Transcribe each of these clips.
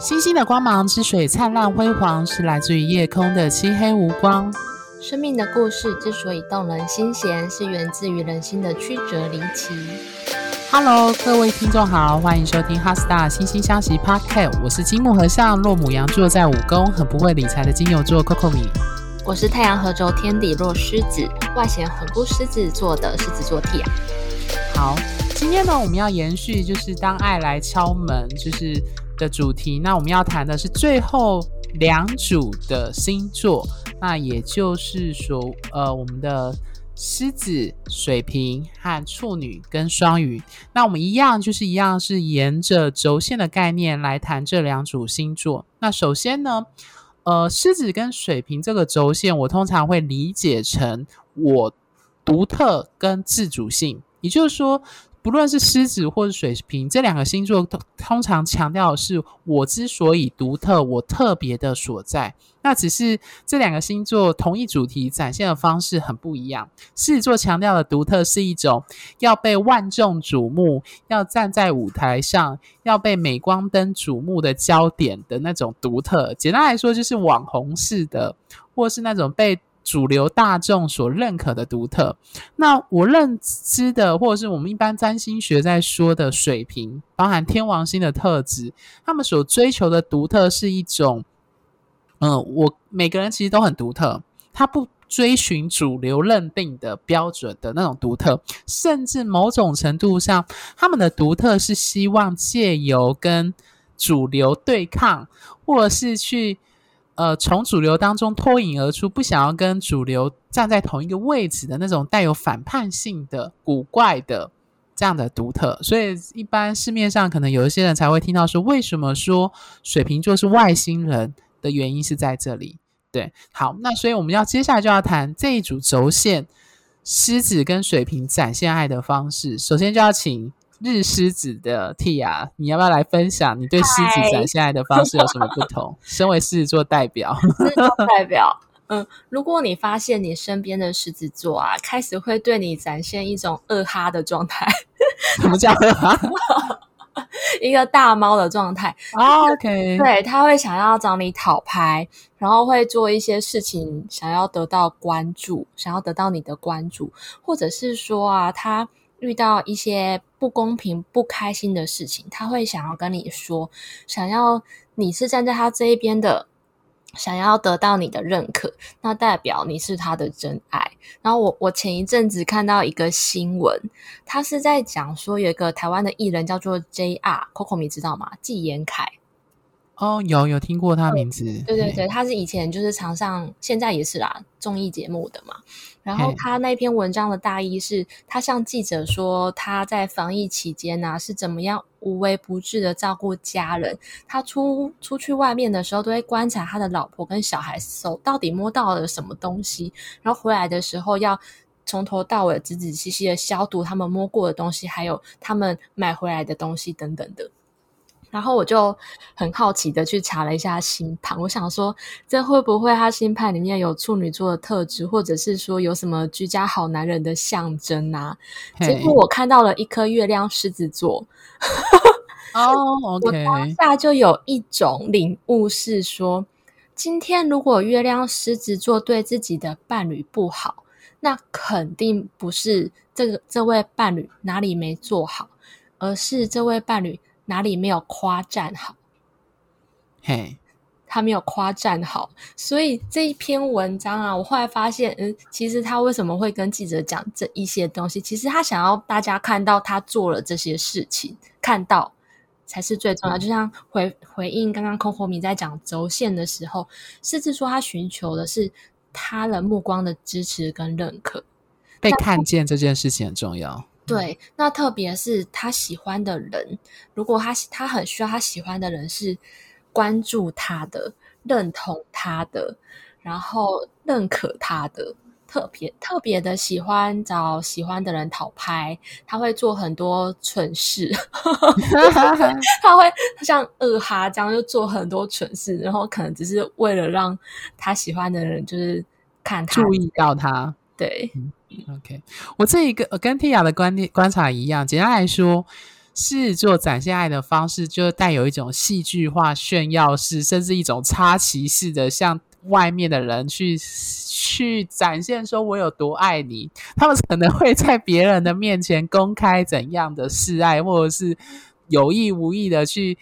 星星的光芒之所以灿烂辉煌，是来自于夜空的漆黑无光。生命的故事之所以动人心弦，是源自于人心的曲折离奇。Hello，各位听众好，欢迎收听《哈斯塔心星相惜》Podcast。我是金木合相，落母羊座在五宫，很不会理财的金牛座 Coco 米。我是太阳合轴天底落狮子，外显很不狮子座的狮子座 Tia。好，今天呢，我们要延续就是当爱来敲门，就是。的主题，那我们要谈的是最后两组的星座，那也就是说，呃，我们的狮子、水瓶和处女跟双鱼。那我们一样就是一样是沿着轴线的概念来谈这两组星座。那首先呢，呃，狮子跟水瓶这个轴线，我通常会理解成我独特跟自主性，也就是说。不论是狮子或是水瓶，这两个星座都通常强调的是我之所以独特，我特别的所在。那只是这两个星座同一主题展现的方式很不一样。狮子座强调的独特是一种要被万众瞩目，要站在舞台上，要被镁光灯瞩目的焦点的那种独特。简单来说，就是网红式的，或是那种被。主流大众所认可的独特，那我认知的，或者是我们一般占星学在说的水平，包含天王星的特质，他们所追求的独特是一种，嗯、我每个人其实都很独特，他不追寻主流认定的标准的那种独特，甚至某种程度上，他们的独特是希望借由跟主流对抗，或是去。呃，从主流当中脱颖而出，不想要跟主流站在同一个位置的那种带有反叛性的古怪的这样的独特，所以一般市面上可能有一些人才会听到说，为什么说水瓶座是外星人的原因是在这里。对，好，那所以我们要接下来就要谈这一组轴线，狮子跟水瓶展现爱的方式。首先就要请。日狮子的 Tia，你要不要来分享你对狮子展现爱的方式有什么不同？身为狮子座代表，狮子座代表，嗯，如果你发现你身边的狮子座啊，开始会对你展现一种二哈的状态，什么叫二哈？一个大猫的状态。Oh, OK，对，他会想要找你讨拍，然后会做一些事情，想要得到关注，想要得到你的关注，或者是说啊，他。遇到一些不公平、不开心的事情，他会想要跟你说，想要你是站在他这一边的，想要得到你的认可，那代表你是他的真爱。然后我我前一阵子看到一个新闻，他是在讲说有一个台湾的艺人叫做 JR，Coco 你知道吗？纪言凯。哦，有有听过他名字。对对对，他是以前就是常上，现在也是啦，综艺节目的嘛。然后他那篇文章的大意是，他向记者说，他在防疫期间呢、啊，是怎么样无微不至的照顾家人。他出出去外面的时候，都会观察他的老婆跟小孩手到底摸到了什么东西，然后回来的时候要从头到尾仔仔细细的消毒他们摸过的东西，还有他们买回来的东西等等的。然后我就很好奇的去查了一下星盘，我想说，这会不会他星盘里面有处女座的特质，或者是说有什么居家好男人的象征啊？结果我看到了一颗月亮狮子座，哦、oh,，OK，我当下就有一种领悟是说，今天如果月亮狮子座对自己的伴侣不好，那肯定不是这个这位伴侣哪里没做好，而是这位伴侣。哪里没有夸赞好？嘿.他没有夸赞好，所以这一篇文章啊，我后来发现，嗯，其实他为什么会跟记者讲这一些东西？其实他想要大家看到他做了这些事情，看到才是最重要。嗯、就像回回应刚刚 Coco 米在讲轴线的时候，甚至说他寻求的是他人目光的支持跟认可，被看见这件事情很重要。对，那特别是他喜欢的人，如果他他很需要他喜欢的人是关注他的、认同他的，然后认可他的，特别特别的喜欢找喜欢的人讨拍，他会做很多蠢事，他会像二哈这样就做很多蠢事，然后可能只是为了让他喜欢的人就是看他注意到他，对。OK，我这一个跟 Tia 的观点观察一样。简单来说，狮子座展现爱的方式，就带有一种戏剧化、炫耀式，甚至一种插旗式的，向外面的人去去展现说我有多爱你。他们可能会在别人的面前公开怎样的示爱，或者是有意无意的去。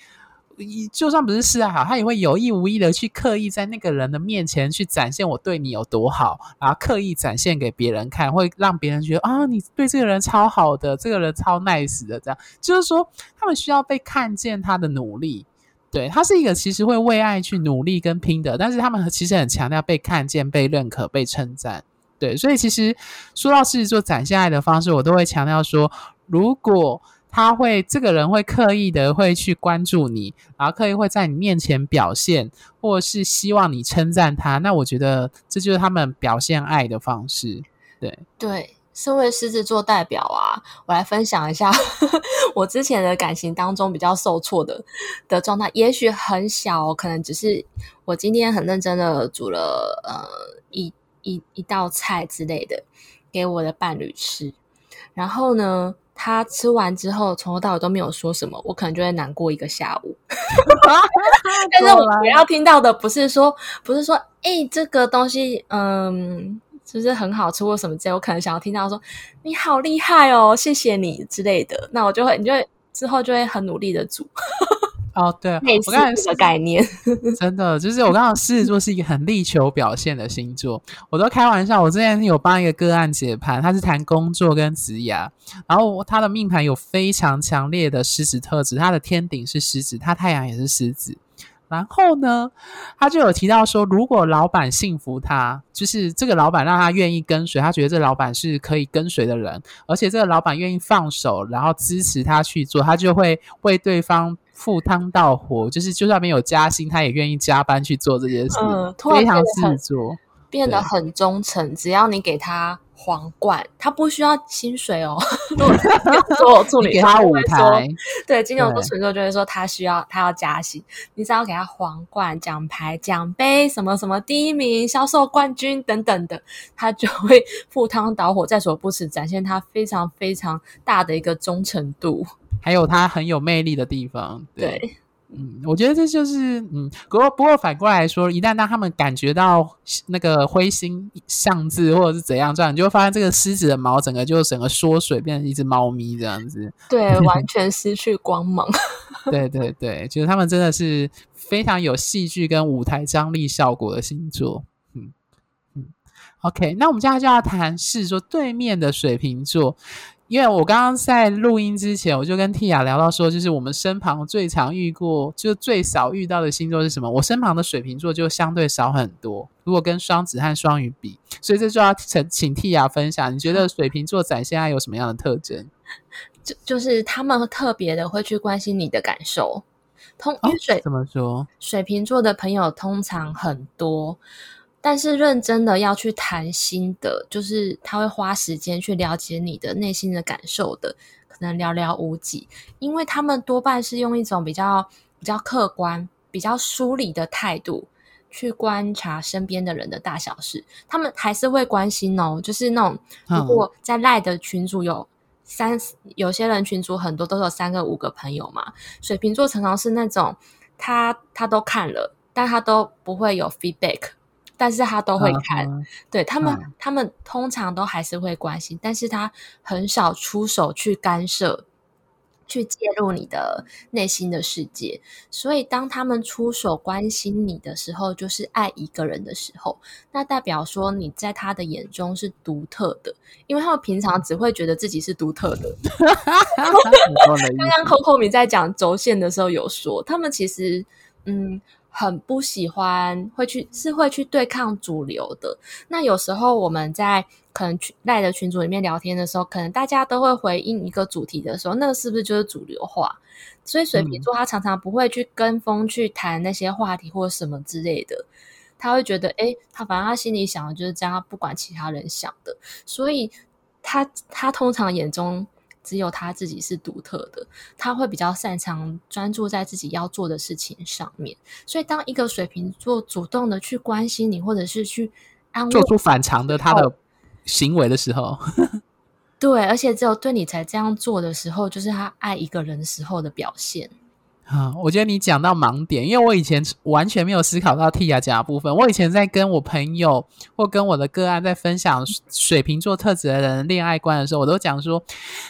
就算不是示爱好，他也会有意无意的去刻意在那个人的面前去展现我对你有多好，然后刻意展现给别人看，会让别人觉得啊，你对这个人超好的，这个人超 nice 的，这样就是说他们需要被看见他的努力。对，他是一个其实会为爱去努力跟拼的，但是他们其实很强调被看见、被认可、被称赞。对，所以其实说到狮子座展现爱的方式，我都会强调说，如果。他会，这个人会刻意的会去关注你，然后刻意会在你面前表现，或是希望你称赞他。那我觉得这就是他们表现爱的方式。对对，身为狮子座代表啊，我来分享一下 我之前的感情当中比较受挫的的状态。也许很小，可能只是我今天很认真的煮了呃一一一道菜之类的给我的伴侣吃，然后呢。他吃完之后，从头到尾都没有说什么，我可能就会难过一个下午。但是我要听到的不是说，不是说，哎、欸，这个东西，嗯，是不是很好吃或什么之类？我可能想要听到说，你好厉害哦，谢谢你之类的。那我就会，你就会之后就会很努力的煮。哦，对，我刚才的概念，真的就是我刚刚狮子座是一个很力求表现的星座，我都开玩笑。我之前有帮一个个案解盘，他是谈工作跟职涯，然后他的命盘有非常强烈的狮子特质，他的天顶是狮子，他太阳也是狮子。然后呢，他就有提到说，如果老板信服他，就是这个老板让他愿意跟随，他觉得这个老板是可以跟随的人，而且这个老板愿意放手，然后支持他去做，他就会为对方赴汤蹈火，就是就算没有加薪，他也愿意加班去做这件事，嗯，非常执着，变得很忠诚，只要你给他。皇冠，他不需要薪水哦。做助理，给他舞台。对，金牛座纯座就会说他需要，他要加薪。你只要给他皇冠、奖牌、奖杯，什么什么第一名、销售冠军等等的，他就会赴汤蹈火，在所不辞，展现他非常非常大的一个忠诚度，还有他很有魅力的地方。对。对嗯，我觉得这就是嗯，不过不过反过来说，一旦当他们感觉到那个灰心丧志或者是怎样这样，你就会发现这个狮子的毛整个就整个缩水，变成一只猫咪这样子。对，完全失去光芒。对对对，就是他们真的是非常有戏剧跟舞台张力效果的星座。嗯嗯，OK，那我们接下来就要谈是说对面的水瓶座。因为我刚刚在录音之前，我就跟 Tia 聊到说，就是我们身旁最常遇过，就最少遇到的星座是什么？我身旁的水瓶座就相对少很多。如果跟双子和双鱼比，所以这就要请请 Tia 分享，你觉得水瓶座展现爱有什么样的特征？就就是他们特别的会去关心你的感受。通因为水、哦、怎么说？水瓶座的朋友通常很多。但是认真的要去谈心的，就是他会花时间去了解你的内心的感受的，可能寥寥无几，因为他们多半是用一种比较比较客观、比较疏离的态度去观察身边的人的大小事。他们还是会关心哦，就是那种如果在赖的群组有三，有些人群组很多都有三个五个朋友嘛，水瓶座常常是那种他他都看了，但他都不会有 feedback。但是他都会看，uh. 对他们，uh. 他们通常都还是会关心，但是他很少出手去干涉，去介入你的内心的世界。所以，当他们出手关心你的时候，就是爱一个人的时候，那代表说你在他的眼中是独特的，因为他们平常只会觉得自己是独特的。刚刚 Coco 米在讲轴线的时候有说，他们其实嗯。很不喜欢会去是会去对抗主流的。那有时候我们在可能群赖的群组里面聊天的时候，可能大家都会回应一个主题的时候，那个是不是就是主流化？所以水瓶座他常常不会去跟风去谈那些话题或什么之类的，他会觉得，诶，他反正他心里想的就是这样，他不管其他人想的，所以他他通常眼中。只有他自己是独特的，他会比较擅长专注在自己要做的事情上面。所以，当一个水瓶座主动的去关心你，或者是去安慰、做出反常的他的行为的时候，对，而且只有对你才这样做的时候，就是他爱一个人时候的表现。啊，我觉得你讲到盲点，因为我以前完全没有思考到 Tia 讲的部分。我以前在跟我朋友或跟我的个案在分享水瓶座特质的人恋爱观的时候，我都讲说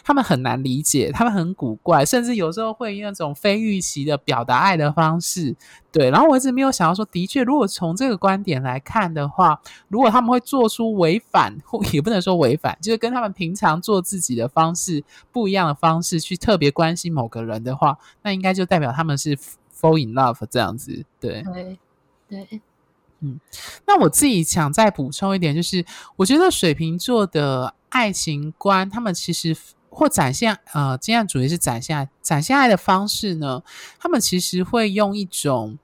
他们很难理解，他们很古怪，甚至有时候会用那种非预期的表达爱的方式。对，然后我一直没有想到说，的确，如果从这个观点来看的话，如果他们会做出违反，或也不能说违反，就是跟他们平常做自己的方式不一样的方式去特别关心某个人的话，那应该就代表他们是 fall in love 这样子。对，对，对，嗯，那我自己想再补充一点，就是我觉得水瓶座的爱情观，他们其实。或展现呃，经验主义是展现，展现爱的方式呢，他们其实会用一种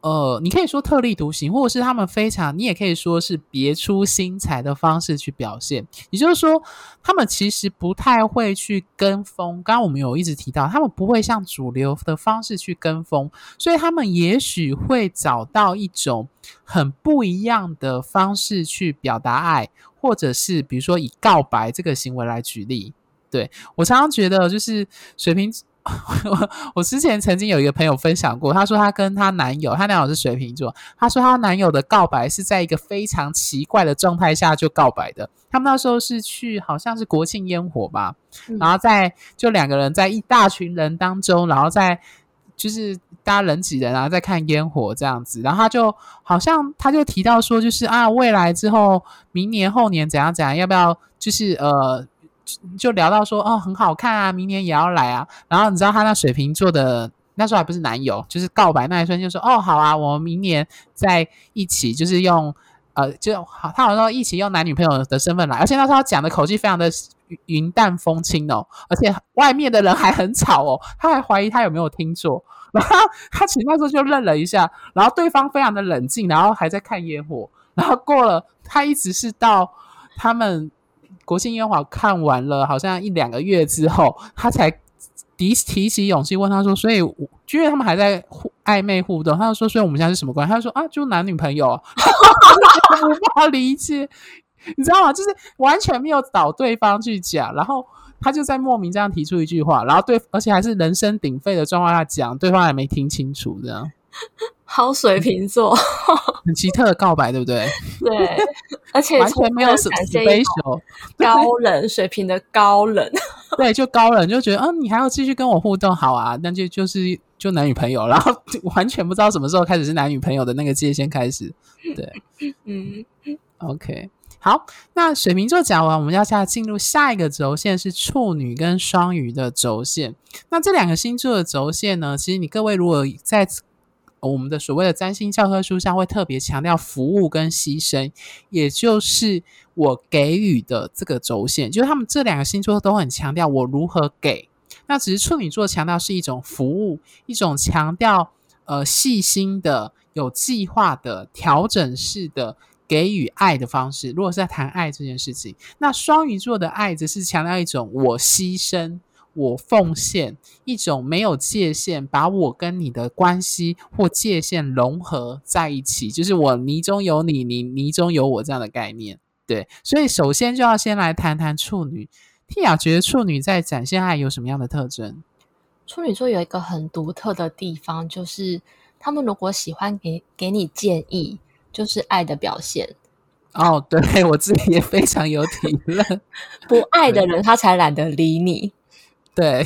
呃，你可以说特立独行，或者是他们非常，你也可以说是别出心裁的方式去表现。也就是说，他们其实不太会去跟风。刚刚我们有一直提到，他们不会像主流的方式去跟风，所以他们也许会找到一种很不一样的方式去表达爱，或者是比如说以告白这个行为来举例。对，我常常觉得，就是水瓶，我我之前曾经有一个朋友分享过，她说她跟她男友，她男友是水瓶座，她说她男友的告白是在一个非常奇怪的状态下就告白的。他们那时候是去好像是国庆烟火吧，然后在就两个人在一大群人当中，然后在就是大家人挤人，然后在看烟火这样子，然后他就好像他就提到说，就是啊，未来之后明年后年怎样怎样，要不要就是呃。就聊到说哦，很好看啊，明年也要来啊。然后你知道他那水瓶座的那时候还不是男友，就是告白那一瞬间就说哦，好啊，我们明年在一起，就是用呃，就好，他好像说一起用男女朋友的身份来，而且那时候他讲的口气非常的云淡风轻哦，而且外面的人还很吵哦，他还怀疑他有没有听错，然后他其实那时候就愣了一下，然后对方非常的冷静，然后还在看烟火，然后过了，他一直是到他们。国庆烟花看完了，好像一两个月之后，他才提提起勇气问他说：“所以，因为他们还在互暧昧互动，他就说：‘所以我们现在是什么关系？’他就说：‘啊，就男女朋友。’无法理解，你知道吗？就是完全没有找对方去讲，然后他就在莫名这样提出一句话，然后对，而且还是人声鼎沸的状况下讲，对方还没听清楚，这样。好水瓶座，很奇特的告白，对不对？对，而且完全没有什么 special 高冷水平的高冷，对，就高冷，就觉得，嗯，你还要继续跟我互动，好啊，那就就是就男女朋友，然后完全不知道什么时候开始是男女朋友的那个界限开始，对，嗯，OK，好，那水瓶座讲完，我们要下进入下一个轴线是处女跟双鱼的轴线。那这两个星座的轴线呢，其实你各位如果在我们的所谓的占星教科书上会特别强调服务跟牺牲，也就是我给予的这个轴线，就是他们这两个星座都很强调我如何给。那只是处女座强调是一种服务，一种强调呃细心的、有计划的、调整式的给予爱的方式。如果是在谈爱这件事情，那双鱼座的爱则是强调一种我牺牲。我奉献一种没有界限，把我跟你的关系或界限融合在一起，就是我泥中有你，你泥中有我这样的概念。对，所以首先就要先来谈谈处女。Tia 觉得处女在展现爱有什么样的特征？处女座有一个很独特的地方，就是他们如果喜欢给给你建议，就是爱的表现。哦，对，我自己也非常有体认。不爱的人，他才懒得理你。对，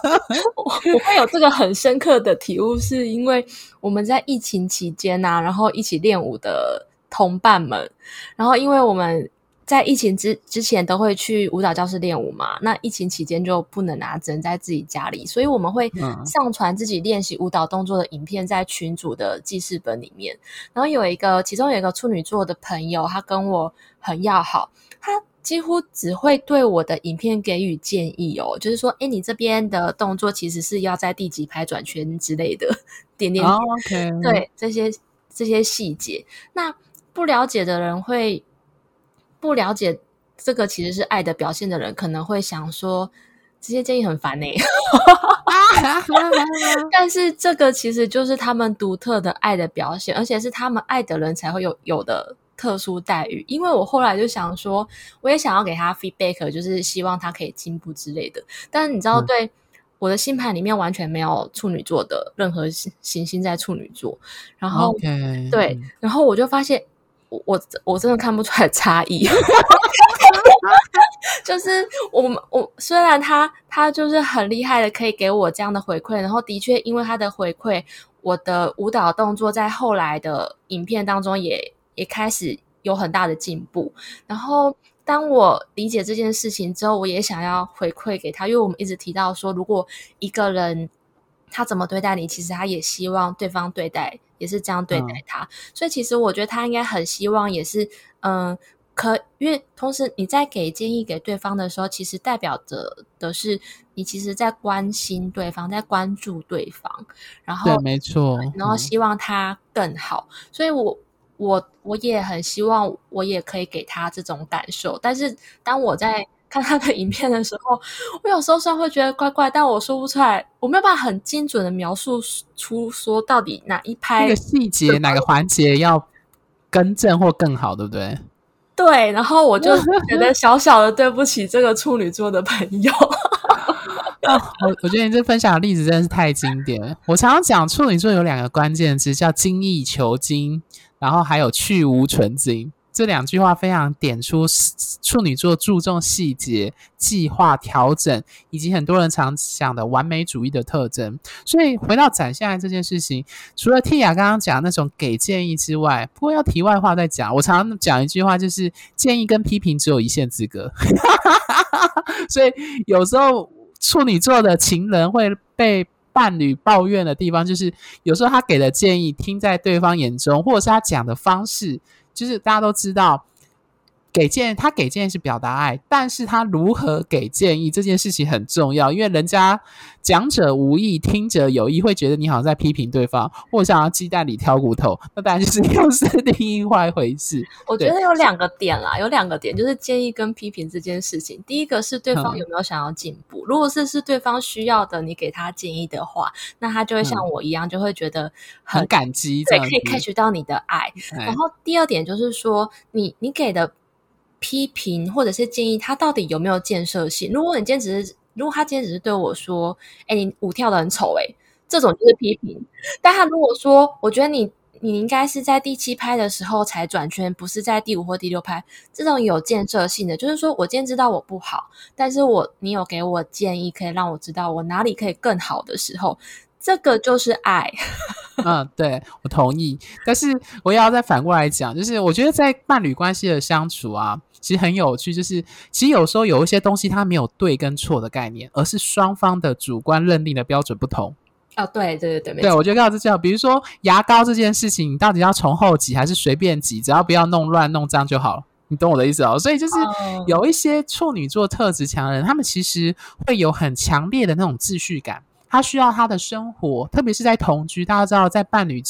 我我会有这个很深刻的体悟，是因为我们在疫情期间啊，然后一起练舞的同伴们，然后因为我们在疫情之之前都会去舞蹈教室练舞嘛，那疫情期间就不能拿，只能在自己家里，所以我们会上传自己练习舞蹈动作的影片在群组的记事本里面。然后有一个，其中有一个处女座的朋友，他跟我很要好，他。几乎只会对我的影片给予建议哦，就是说，哎，你这边的动作其实是要在第几拍转圈之类的，点点点，oh. 对这些这些细节。那不了解的人会不了解这个其实是爱的表现的人，可能会想说这些建议很烦呢。但是这个其实就是他们独特的爱的表现，而且是他们爱的人才会有有的。特殊待遇，因为我后来就想说，我也想要给他 feedback，就是希望他可以进步之类的。但是你知道，对我的星盘里面完全没有处女座的任何行星在处女座，然后.对，然后我就发现。我我真的看不出来差异，就是我们我虽然他他就是很厉害的，可以给我这样的回馈，然后的确因为他的回馈，我的舞蹈动作在后来的影片当中也也开始有很大的进步。然后当我理解这件事情之后，我也想要回馈给他，因为我们一直提到说，如果一个人他怎么对待你，其实他也希望对方对待。也是这样对待他，嗯、所以其实我觉得他应该很希望，也是嗯，可因为同时你在给建议给对方的时候，其实代表着的是你其实在关心对方，在关注对方，然后对，没错，然后希望他更好。嗯、所以我我我我也很希望我也可以给他这种感受，但是当我在。看他的影片的时候，我有时候虽然会觉得怪怪，但我说不出来，我没有办法很精准的描述出说到底哪一拍那个细节哪个环节要更正或更好，对不对？对，然后我就 觉得小小的对不起这个处女座的朋友。我我觉得你这分享的例子真的是太经典了。我常常讲处女座有两个关键词，叫精益求精，然后还有去无存菁。这两句话非常点出处女座注重细节、计划、调整，以及很多人常想的完美主义的特征。所以回到展现爱这件事情，除了 Tia 刚刚讲那种给建议之外，不过要题外话再讲，我常常讲一句话，就是建议跟批评只有一线之隔。所以有时候处女座的情人会被伴侣抱怨的地方，就是有时候他给的建议听在对方眼中，或者是他讲的方式。就是大家都知道，给建议，他给建议是表达爱，但是他如何给建议这件事情很重要，因为人家讲者无意，听者有意，会觉得你好像在批评对方，或想要鸡蛋里挑骨头，那当然就是又是另外一回事。我觉得有两个点啦，有两个点，就是建议跟批评这件事情。第一个是对方有没有想要进步，嗯、如果是是对方需要的，你给他建议的话，那他就会像我一样，就会觉得很，很感激，对，可以 catch 到你的爱。嗯、然后第二点就是说，你你给的。批评或者是建议，他到底有没有建设性？如果你今天只是，如果他今天只是对我说：“哎，你舞跳得很丑。”哎，这种就是批评。但他如果说：“我觉得你你应该是在第七拍的时候才转圈，不是在第五或第六拍。”这种有建设性的，就是说我今天知道我不好，但是我你有给我建议，可以让我知道我哪里可以更好的时候，这个就是爱。嗯，对，我同意。但是我也要再反过来讲，就是我觉得在伴侣关系的相处啊。其实很有趣，就是其实有时候有一些东西它没有对跟错的概念，而是双方的主观认定的标准不同。哦，对对对对，对，我觉得刚好是这样。比如说牙膏这件事情，你到底要从后挤还是随便挤，只要不要弄乱弄脏就好了。你懂我的意思哦？所以就是有一些处女座特质强人，他们其实会有很强烈的那种秩序感，他需要他的生活，特别是在同居，大家知道在伴侣。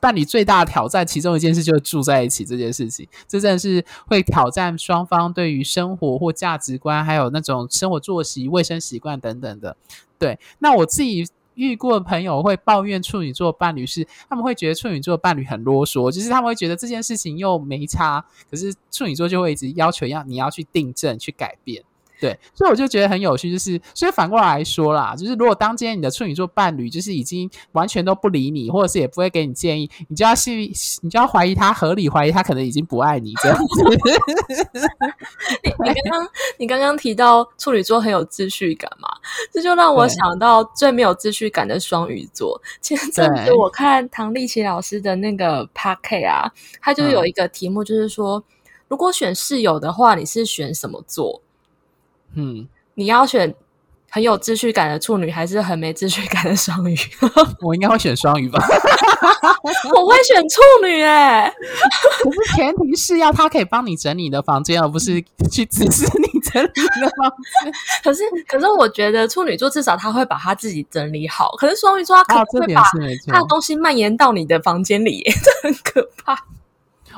伴侣最大的挑战，其中一件事就是住在一起这件事情，这真的是会挑战双方对于生活或价值观，还有那种生活作息、卫生习惯等等的。对，那我自己遇过的朋友会抱怨处女座伴侣是，他们会觉得处女座伴侣很啰嗦，就是他们会觉得这件事情又没差，可是处女座就会一直要求要你要去订正、去改变。对，所以我就觉得很有趣，就是所以反过来说啦，就是如果当今天你的处女座伴侣就是已经完全都不理你，或者是也不会给你建议，你就要去，你就要怀疑他，合理怀疑他可能已经不爱你这样子。你你刚刚你刚刚提到处女座很有秩序感嘛，这就让我想到最没有秩序感的双鱼座。前 阵子我看唐立奇老师的那个 Podcast 啊，他就有一个题目，就是说、嗯、如果选室友的话，你是选什么座？嗯，你要选很有秩序感的处女，还是很没秩序感的双鱼？我应该会选双鱼吧。我会选处女哎，可是前提是要他可以帮你整理你的房间，而不是去指示你整理你的房间。可是，可是我觉得处女座至少他会把他自己整理好。可是双鱼座他可能会把他的东西蔓延到你的房间里，这很可怕。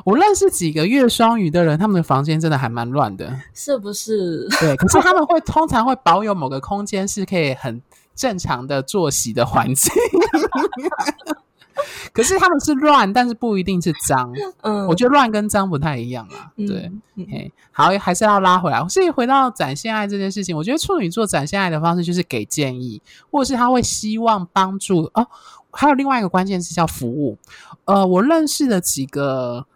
我认识几个月双鱼的人，他们的房间真的还蛮乱的，是不是？对，可是他们会通常会保有某个空间是可以很正常的作息的环境。可是他们是乱，但是不一定是脏。嗯，我觉得乱跟脏不太一样啊。对，嗯嗯、好，还是要拉回来。所以回到展现爱这件事情，我觉得处女座展现爱的方式就是给建议，或者是他会希望帮助哦。还有另外一个关键词叫服务。呃，我认识的几个。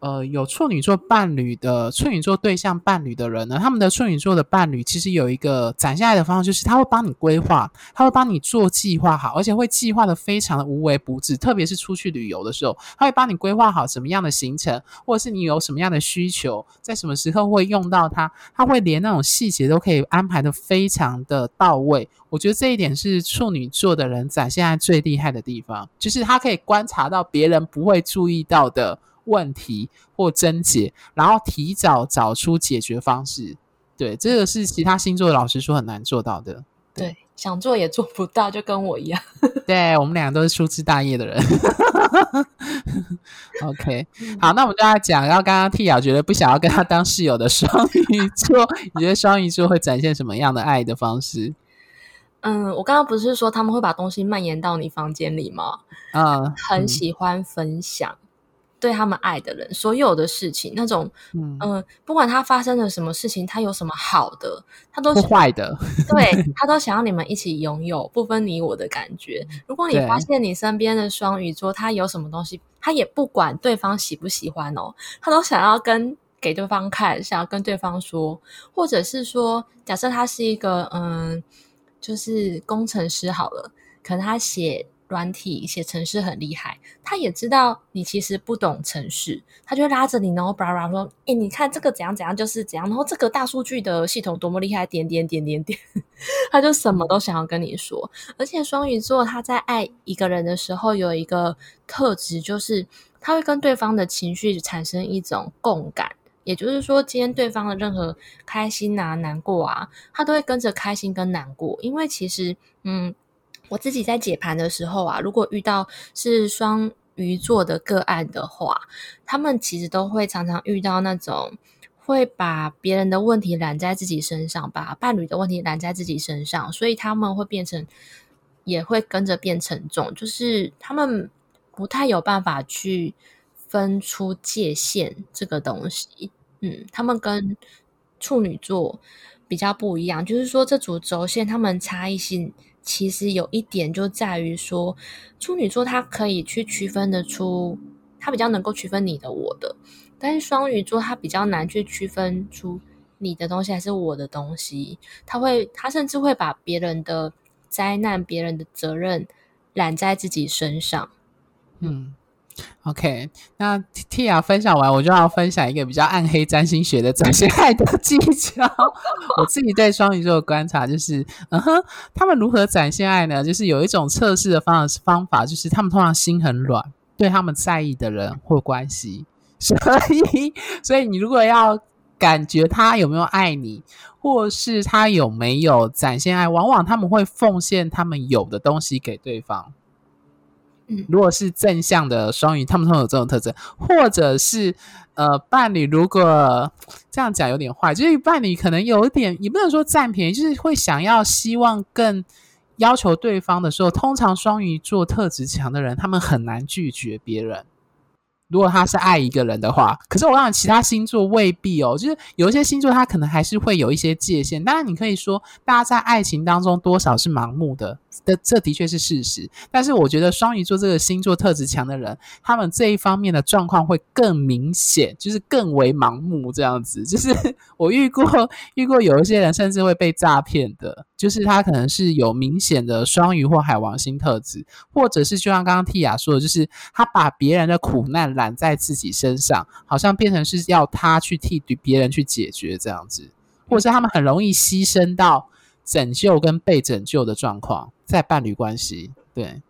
呃，有处女座伴侣的处女座对象伴侣的人呢，他们的处女座的伴侣其实有一个展现爱的方式，就是他会帮你规划，他会帮你做计划好，而且会计划的非常的无微不至。特别是出去旅游的时候，他会帮你规划好什么样的行程，或者是你有什么样的需求，在什么时候会用到它，他会连那种细节都可以安排的非常的到位。我觉得这一点是处女座的人展现爱最厉害的地方，就是他可以观察到别人不会注意到的。问题或症结，然后提早找出解决方式。对，这个是其他星座的老师说很难做到的。对，想做也做不到，就跟我一样。对，我们两个都是粗枝大叶的人。OK，好，那我们就要讲，然后刚刚 Tia 觉得不想要跟他当室友的双鱼座，你觉得双鱼座会展现什么样的爱的方式？嗯，我刚刚不是说他们会把东西蔓延到你房间里吗？嗯，很喜欢分享。对他们爱的人，所有的事情，那种，嗯、呃，不管他发生了什么事情，他有什么好的，他都是坏的，对，他都想要你们一起拥有，不分你我的感觉。如果你发现你身边的双鱼座，他有什么东西，他也不管对方喜不喜欢哦，他都想要跟给对方看，想要跟对方说，或者是说，假设他是一个，嗯、呃，就是工程师好了，可能他写。软体写程式很厉害，他也知道你其实不懂程式，他就拉着你，然后巴拉巴拉说：“诶，你看这个怎样怎样就是怎样，然后这个大数据的系统多么厉害，点点点点点，他就什么都想要跟你说。而且双鱼座他在爱一个人的时候有一个特质，就是他会跟对方的情绪产生一种共感，也就是说，今天对方的任何开心啊、难过啊，他都会跟着开心跟难过，因为其实，嗯。我自己在解盘的时候啊，如果遇到是双鱼座的个案的话，他们其实都会常常遇到那种会把别人的问题揽在自己身上，把伴侣的问题揽在自己身上，所以他们会变成，也会跟着变沉重，就是他们不太有办法去分出界限这个东西。嗯，他们跟处女座比较不一样，就是说这组轴线他们差异性。其实有一点就在于说，处女座他可以去区分得出，他比较能够区分你的我的，但是双鱼座他比较难去区分出你的东西还是我的东西，他会，他甚至会把别人的灾难、别人的责任揽在自己身上，嗯。OK，那 Tia 分享完，我就要分享一个比较暗黑占星学的展现爱的技巧。我自己对双鱼座的观察就是，嗯哼，他们如何展现爱呢？就是有一种测试的方方法，就是他们通常心很软，对他们在意的人或关系。所以，所以你如果要感觉他有没有爱你，或是他有没有展现爱，往往他们会奉献他们有的东西给对方。如果是正向的双鱼，他们通常有这种特征，或者是呃伴侣，如果这样讲有点坏，就是伴侣可能有一点，也不能说占便宜，就是会想要希望更要求对方的时候，通常双鱼座特质强的人，他们很难拒绝别人。如果他是爱一个人的话，可是我讲其他星座未必哦，就是有一些星座他可能还是会有一些界限。当然，你可以说大家在爱情当中多少是盲目的，的这的确是事实。但是我觉得双鱼座这个星座特质强的人，他们这一方面的状况会更明显，就是更为盲目这样子。就是 我遇过遇过有一些人甚至会被诈骗的，就是他可能是有明显的双鱼或海王星特质，或者是就像刚刚 Tia 说的，就是他把别人的苦难。揽在自己身上，好像变成是要他去替别人去解决这样子，或者是他们很容易牺牲到拯救跟被拯救的状况，在伴侣关系。对，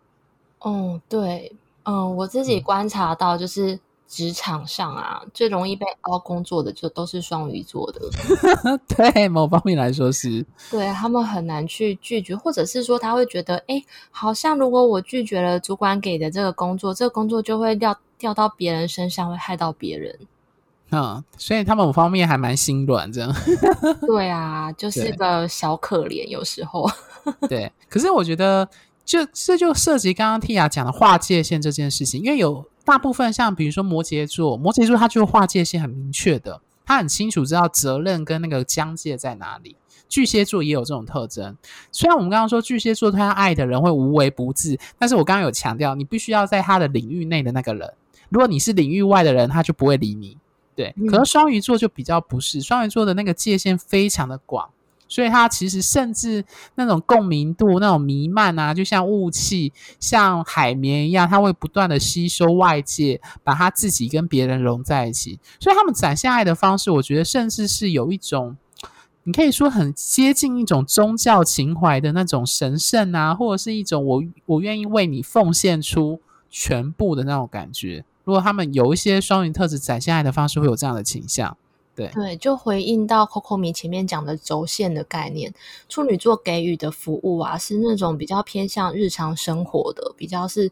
哦，对，嗯，我自己观察到就是。职场上啊，最容易被凹工作的就都是双鱼座的。对，某方面来说是。对，他们很难去拒绝，或者是说他会觉得，哎，好像如果我拒绝了主管给的这个工作，这个工作就会掉掉到别人身上，会害到别人。嗯，所以他们某方面还蛮心软，这样。对啊，就是个小可怜，有时候。对，可是我觉得。就这就涉及刚刚 Tia 讲的划界线这件事情，因为有大部分像比如说摩羯座，摩羯座他就划界线很明确的，他很清楚知道责任跟那个疆界在哪里。巨蟹座也有这种特征，虽然我们刚刚说巨蟹座他爱的人会无微不至，但是我刚刚有强调，你必须要在他的领域内的那个人，如果你是领域外的人，他就不会理你。对，嗯、可是双鱼座就比较不是，双鱼座的那个界限非常的广，所以他其实甚至那种共鸣度、那种弥漫啊，就像雾气、像海绵一样，它会不断的吸收外界，把它自己跟别人融在一起。所以他们展现爱的方式，我觉得甚至是有一种。你可以说很接近一种宗教情怀的那种神圣啊，或者是一种我我愿意为你奉献出全部的那种感觉。如果他们有一些双鱼特质展现爱的方式，会有这样的倾向。对对，就回应到 Coco 米前面讲的轴线的概念，处女座给予的服务啊，是那种比较偏向日常生活的，比较是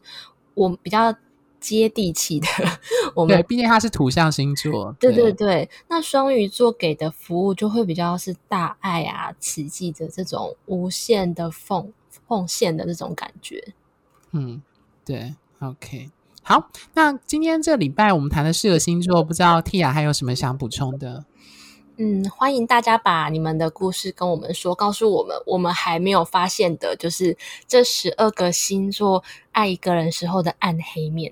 我比较。接地气的，我们对，毕竟它是土象星座。对对对，那双鱼座给的服务就会比较是大爱啊、慈济的这种无限的奉奉献的这种感觉。嗯，对，OK，好，那今天这礼拜我们谈的四个星座，不知道 Tia 还有什么想补充的？嗯，欢迎大家把你们的故事跟我们说，告诉我们我们还没有发现的，就是这十二个星座爱一个人时候的暗黑面。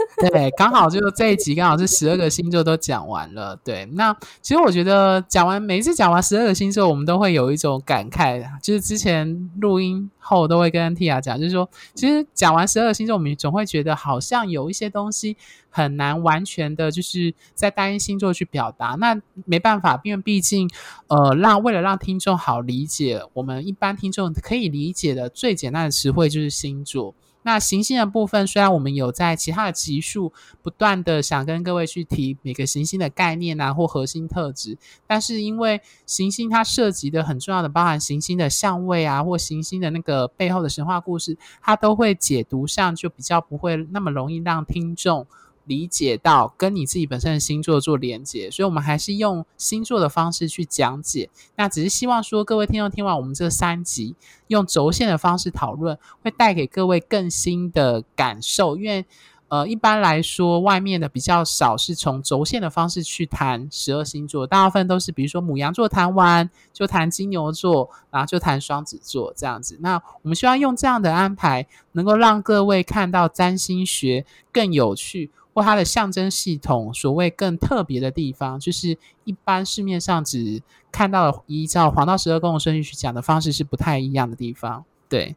对，刚好就这一集刚好是十二个星座都讲完了。对，那其实我觉得讲完每一次讲完十二个星座，我们都会有一种感慨，就是之前录音后都会跟 Tia 讲，就是说，其实讲完十二个星座，我们总会觉得好像有一些东西很难完全的，就是在单一星座去表达。那没办法，因为毕竟，呃，让为了让听众好理解，我们一般听众可以理解的最简单的词汇就是星座。那行星的部分，虽然我们有在其他的集数不断的想跟各位去提每个行星的概念啊，或核心特质，但是因为行星它涉及的很重要的，包含行星的相位啊，或行星的那个背后的神话故事，它都会解读上就比较不会那么容易让听众。理解到跟你自己本身的星座做连接，所以我们还是用星座的方式去讲解。那只是希望说，各位听众听完我们这三集，用轴线的方式讨论，会带给各位更新的感受。因为呃，一般来说，外面的比较少是从轴线的方式去谈十二星座，大部分都是比如说母羊座谈完就谈金牛座，然后就谈双子座这样子。那我们希望用这样的安排，能够让各位看到占星学更有趣。或它的象征系统，所谓更特别的地方，就是一般市面上只看到依照黄道十二宫的顺序去讲的方式是不太一样的地方。对，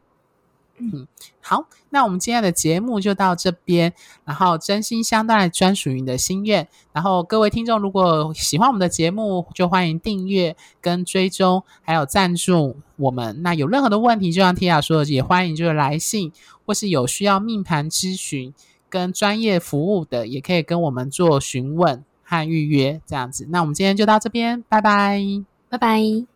嗯，好，那我们今天的节目就到这边。然后真心相待，专属于你的心愿。然后各位听众，如果喜欢我们的节目，就欢迎订阅跟追踪，还有赞助我们。那有任何的问题，就像 Tia 说的，也欢迎就是来信，或是有需要命盘咨询。跟专业服务的也可以跟我们做询问和预约，这样子。那我们今天就到这边，拜拜，拜拜。